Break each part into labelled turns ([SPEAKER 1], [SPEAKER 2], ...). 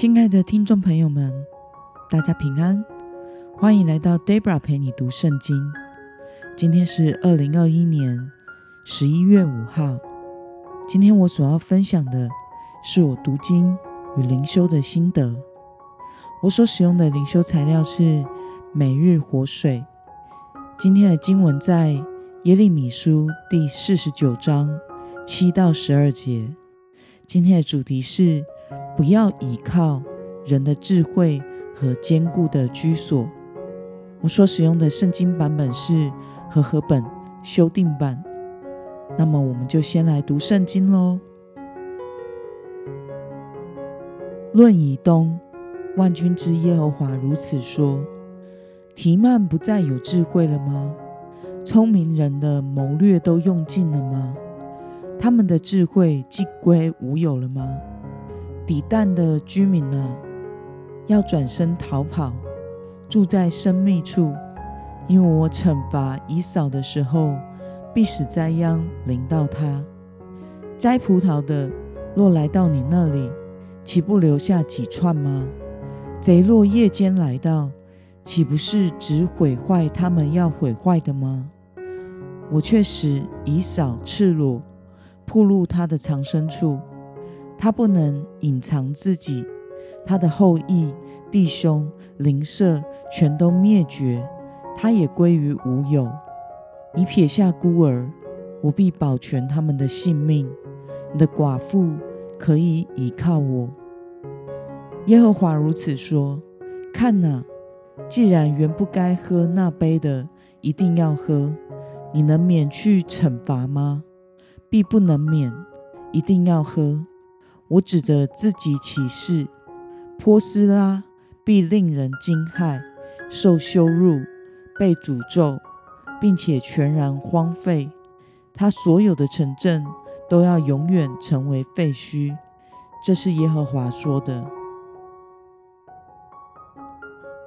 [SPEAKER 1] 亲爱的听众朋友们，大家平安，欢迎来到 Debra 陪你读圣经。今天是二零二一年十一月五号。今天我所要分享的是我读经与灵修的心得。我所使用的灵修材料是每日活水。今天的经文在耶利米书第四十九章七到十二节。今天的主题是。不要倚靠人的智慧和坚固的居所。我所使用的圣经版本是和合本修订版。那么，我们就先来读圣经喽。论以东，万军之耶和华如此说：提曼不再有智慧了吗？聪明人的谋略都用尽了吗？他们的智慧既归无有了吗？抵弹的居民啊，要转身逃跑，住在深密处，因为我惩罚以扫的时候，必使灾殃临到他。摘葡萄的若来到你那里，岂不留下几串吗？贼若夜间来到，岂不是只毁坏他们要毁坏的吗？我却使以扫赤裸，暴露他的藏身处。他不能隐藏自己，他的后裔、弟兄、邻舍全都灭绝，他也归于无有。你撇下孤儿，我必保全他们的性命。你的寡妇可以倚靠我。耶和华如此说：看哪，既然原不该喝那杯的，一定要喝，你能免去惩罚吗？必不能免，一定要喝。我指着自己起誓，波斯拉必令人惊骇，受羞辱，被诅咒，并且全然荒废。他所有的城镇都要永远成为废墟。这是耶和华说的。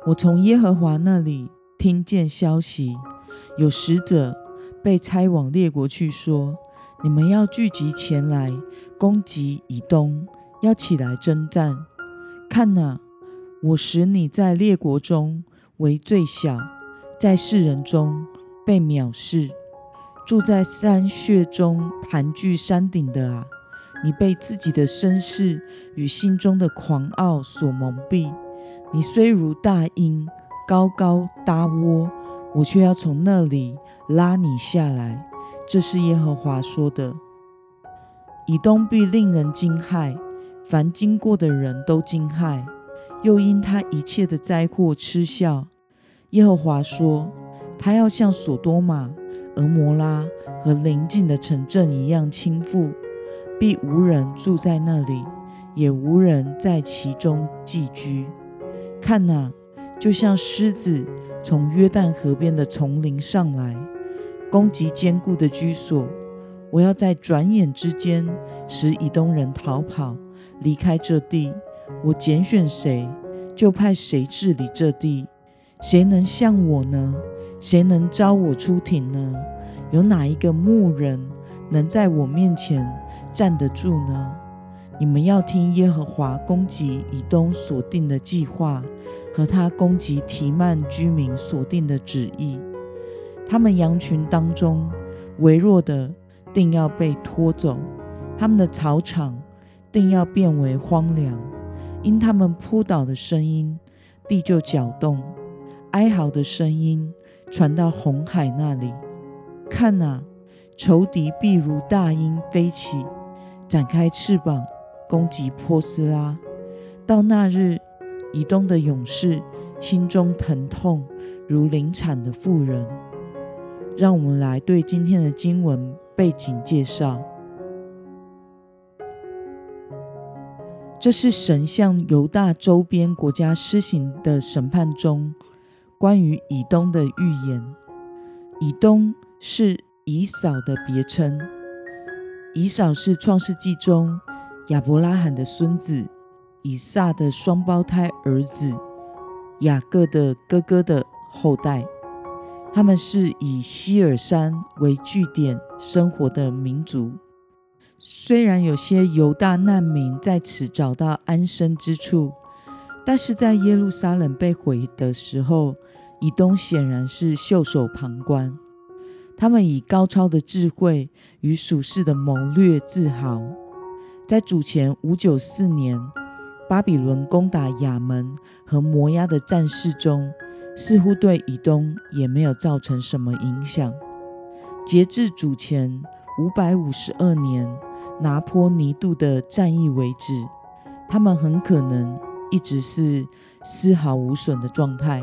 [SPEAKER 1] 我从耶和华那里听见消息，有使者被差往列国去说。你们要聚集前来攻击以东，要起来征战。看哪，我使你在列国中为最小，在世人中被藐视。住在山穴中盘踞山顶的啊，你被自己的身世与心中的狂傲所蒙蔽。你虽如大鹰高高搭窝，我却要从那里拉你下来。这是耶和华说的：以东必令人惊骇，凡经过的人都惊骇，又因他一切的灾祸嗤笑。耶和华说：他要像索多玛、俄摩拉和邻近的城镇一样倾覆，必无人住在那里，也无人在其中寄居。看哪，就像狮子从约旦河边的丛林上来。攻击坚固的居所，我要在转眼之间使以东人逃跑，离开这地。我拣选谁，就派谁治理这地。谁能像我呢？谁能招我出庭呢？有哪一个牧人能在我面前站得住呢？你们要听耶和华攻击以东所定的计划，和他攻击提曼居民所定的旨意。他们羊群当中微弱的，定要被拖走；他们的草场定要变为荒凉。因他们扑倒的声音，地就搅动；哀嚎的声音传到红海那里。看哪，仇敌必如大鹰飞起，展开翅膀攻击波斯拉。到那日，以东的勇士心中疼痛，如临产的妇人。让我们来对今天的经文背景介绍。这是神向犹大周边国家施行的审判中关于以东的预言。以东是以扫的别称。以扫是创世纪中亚伯拉罕的孙子，以撒的双胞胎儿子，雅各的哥哥的后代。他们是以希尔山为据点生活的民族，虽然有些犹大难民在此找到安身之处，但是在耶路撒冷被毁的时候，以东显然是袖手旁观。他们以高超的智慧与属世的谋略自豪。在主前五九四年，巴比伦攻打亚门和摩押的战事中，似乎对以东也没有造成什么影响。截至主前五百五十二年拿坡尼度的战役为止，他们很可能一直是丝毫无损的状态。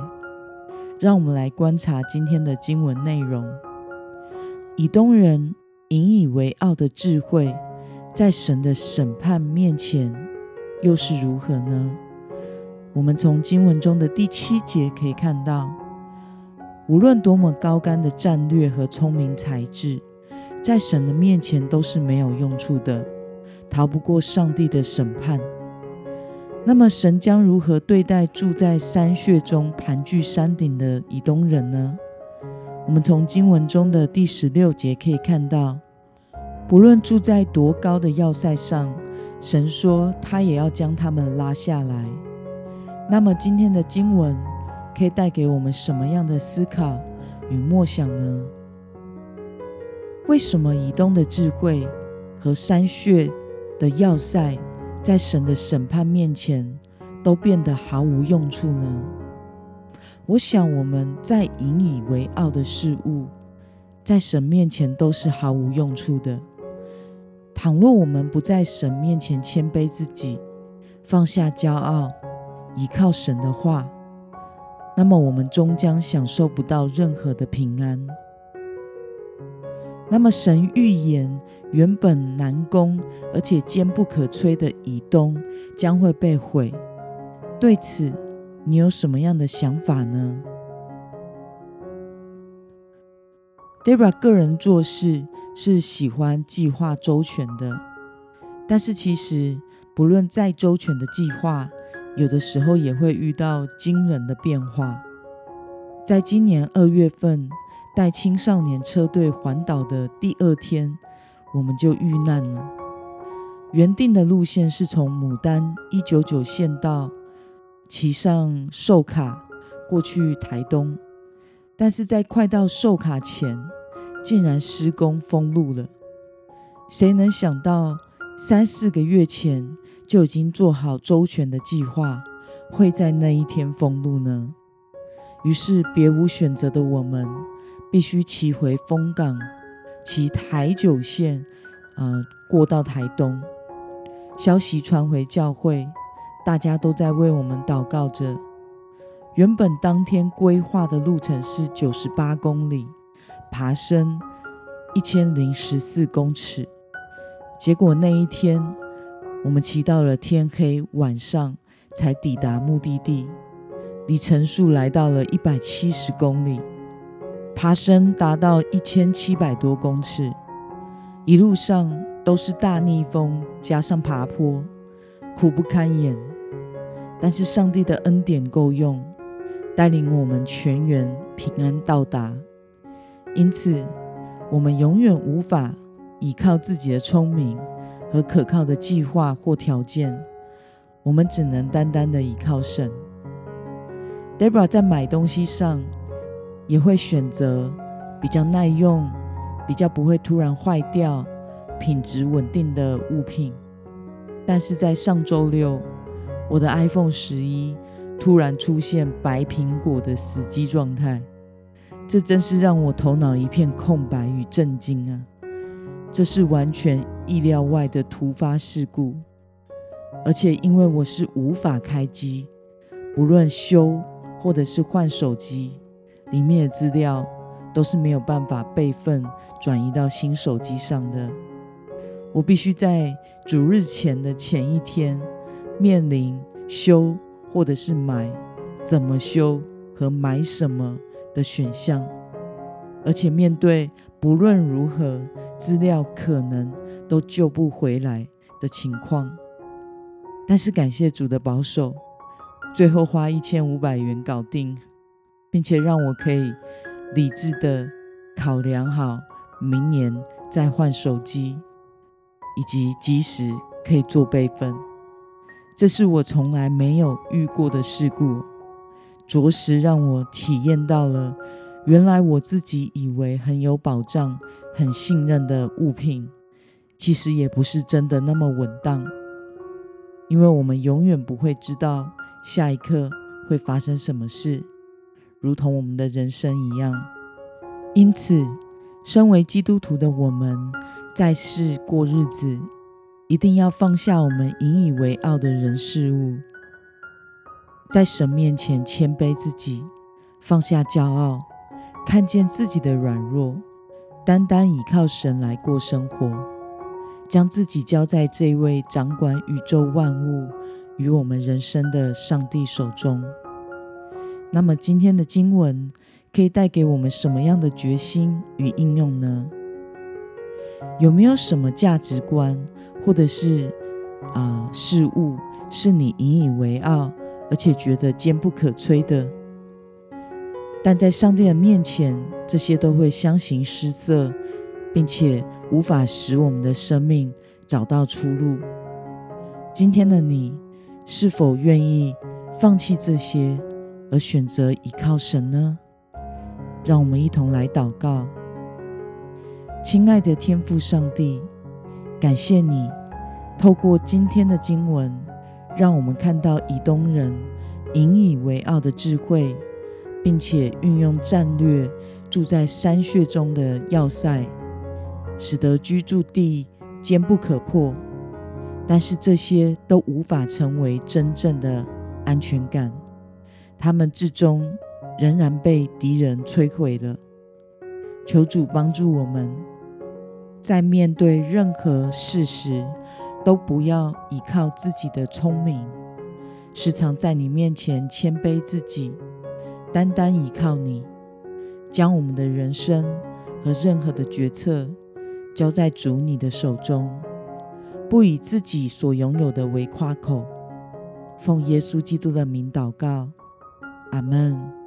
[SPEAKER 1] 让我们来观察今天的经文内容：以东人引以为傲的智慧。在神的审判面前，又是如何呢？我们从经文中的第七节可以看到，无论多么高干的战略和聪明才智，在神的面前都是没有用处的，逃不过上帝的审判。那么，神将如何对待住在山穴中盘踞山顶的以东人呢？我们从经文中的第十六节可以看到。不论住在多高的要塞上，神说他也要将他们拉下来。那么今天的经文可以带给我们什么样的思考与默想呢？为什么以东的智慧和山穴的要塞，在神的审判面前都变得毫无用处呢？我想我们在引以为傲的事物，在神面前都是毫无用处的。倘若我们不在神面前谦卑自己，放下骄傲，依靠神的话，那么我们终将享受不到任何的平安。那么，神预言原本难攻而且坚不可摧的以东将会被毁，对此你有什么样的想法呢？Debra 个人做事是喜欢计划周全的，但是其实不论再周全的计划，有的时候也会遇到惊人的变化。在今年二月份带青少年车队环岛的第二天，我们就遇难了。原定的路线是从牡丹一九九线道骑上寿卡过去台东，但是在快到寿卡前。竟然施工封路了，谁能想到三四个月前就已经做好周全的计划，会在那一天封路呢？于是别无选择的我们，必须骑回丰港，骑台九线，呃，过到台东。消息传回教会，大家都在为我们祷告着。原本当天规划的路程是九十八公里。爬升一千零十四公尺，结果那一天我们骑到了天黑，晚上才抵达目的地，里程数来到了一百七十公里，爬升达到一千七百多公尺，一路上都是大逆风加上爬坡，苦不堪言。但是上帝的恩典够用，带领我们全员平安到达。因此，我们永远无法依靠自己的聪明和可靠的计划或条件，我们只能单单的依靠神。Debra 在买东西上也会选择比较耐用、比较不会突然坏掉、品质稳定的物品。但是在上周六，我的 iPhone 十一突然出现白苹果的死机状态。这真是让我头脑一片空白与震惊啊！这是完全意料外的突发事故，而且因为我是无法开机，不论修或者是换手机，里面的资料都是没有办法备份转移到新手机上的。我必须在主日前的前一天，面临修或者是买，怎么修和买什么。的选项，而且面对不论如何资料可能都救不回来的情况，但是感谢主的保守，最后花一千五百元搞定，并且让我可以理智的考量好明年再换手机，以及及时可以做备份。这是我从来没有遇过的事故，着实让我体验到了，原来我自己以为很有保障、很信任的物品，其实也不是真的那么稳当。因为我们永远不会知道下一刻会发生什么事，如同我们的人生一样。因此，身为基督徒的我们，在世过日子。一定要放下我们引以为傲的人事物，在神面前谦卑自己，放下骄傲，看见自己的软弱，单单依靠神来过生活，将自己交在这位掌管宇宙万物与我们人生的上帝手中。那么，今天的经文可以带给我们什么样的决心与应用呢？有没有什么价值观？或者是啊事物是你引以为傲，而且觉得坚不可摧的，但在上帝的面前，这些都会相形失色，并且无法使我们的生命找到出路。今天的你是否愿意放弃这些，而选择依靠神呢？让我们一同来祷告，亲爱的天父上帝。感谢你透过今天的经文，让我们看到以东人引以为傲的智慧，并且运用战略住在山穴中的要塞，使得居住地坚不可破。但是这些都无法成为真正的安全感，他们至终仍然被敌人摧毁了。求主帮助我们。在面对任何事时，都不要依靠自己的聪明，时常在你面前谦卑自己，单单依靠你，将我们的人生和任何的决策交在主你的手中，不以自己所拥有的为夸口。奉耶稣基督的名祷告，阿门。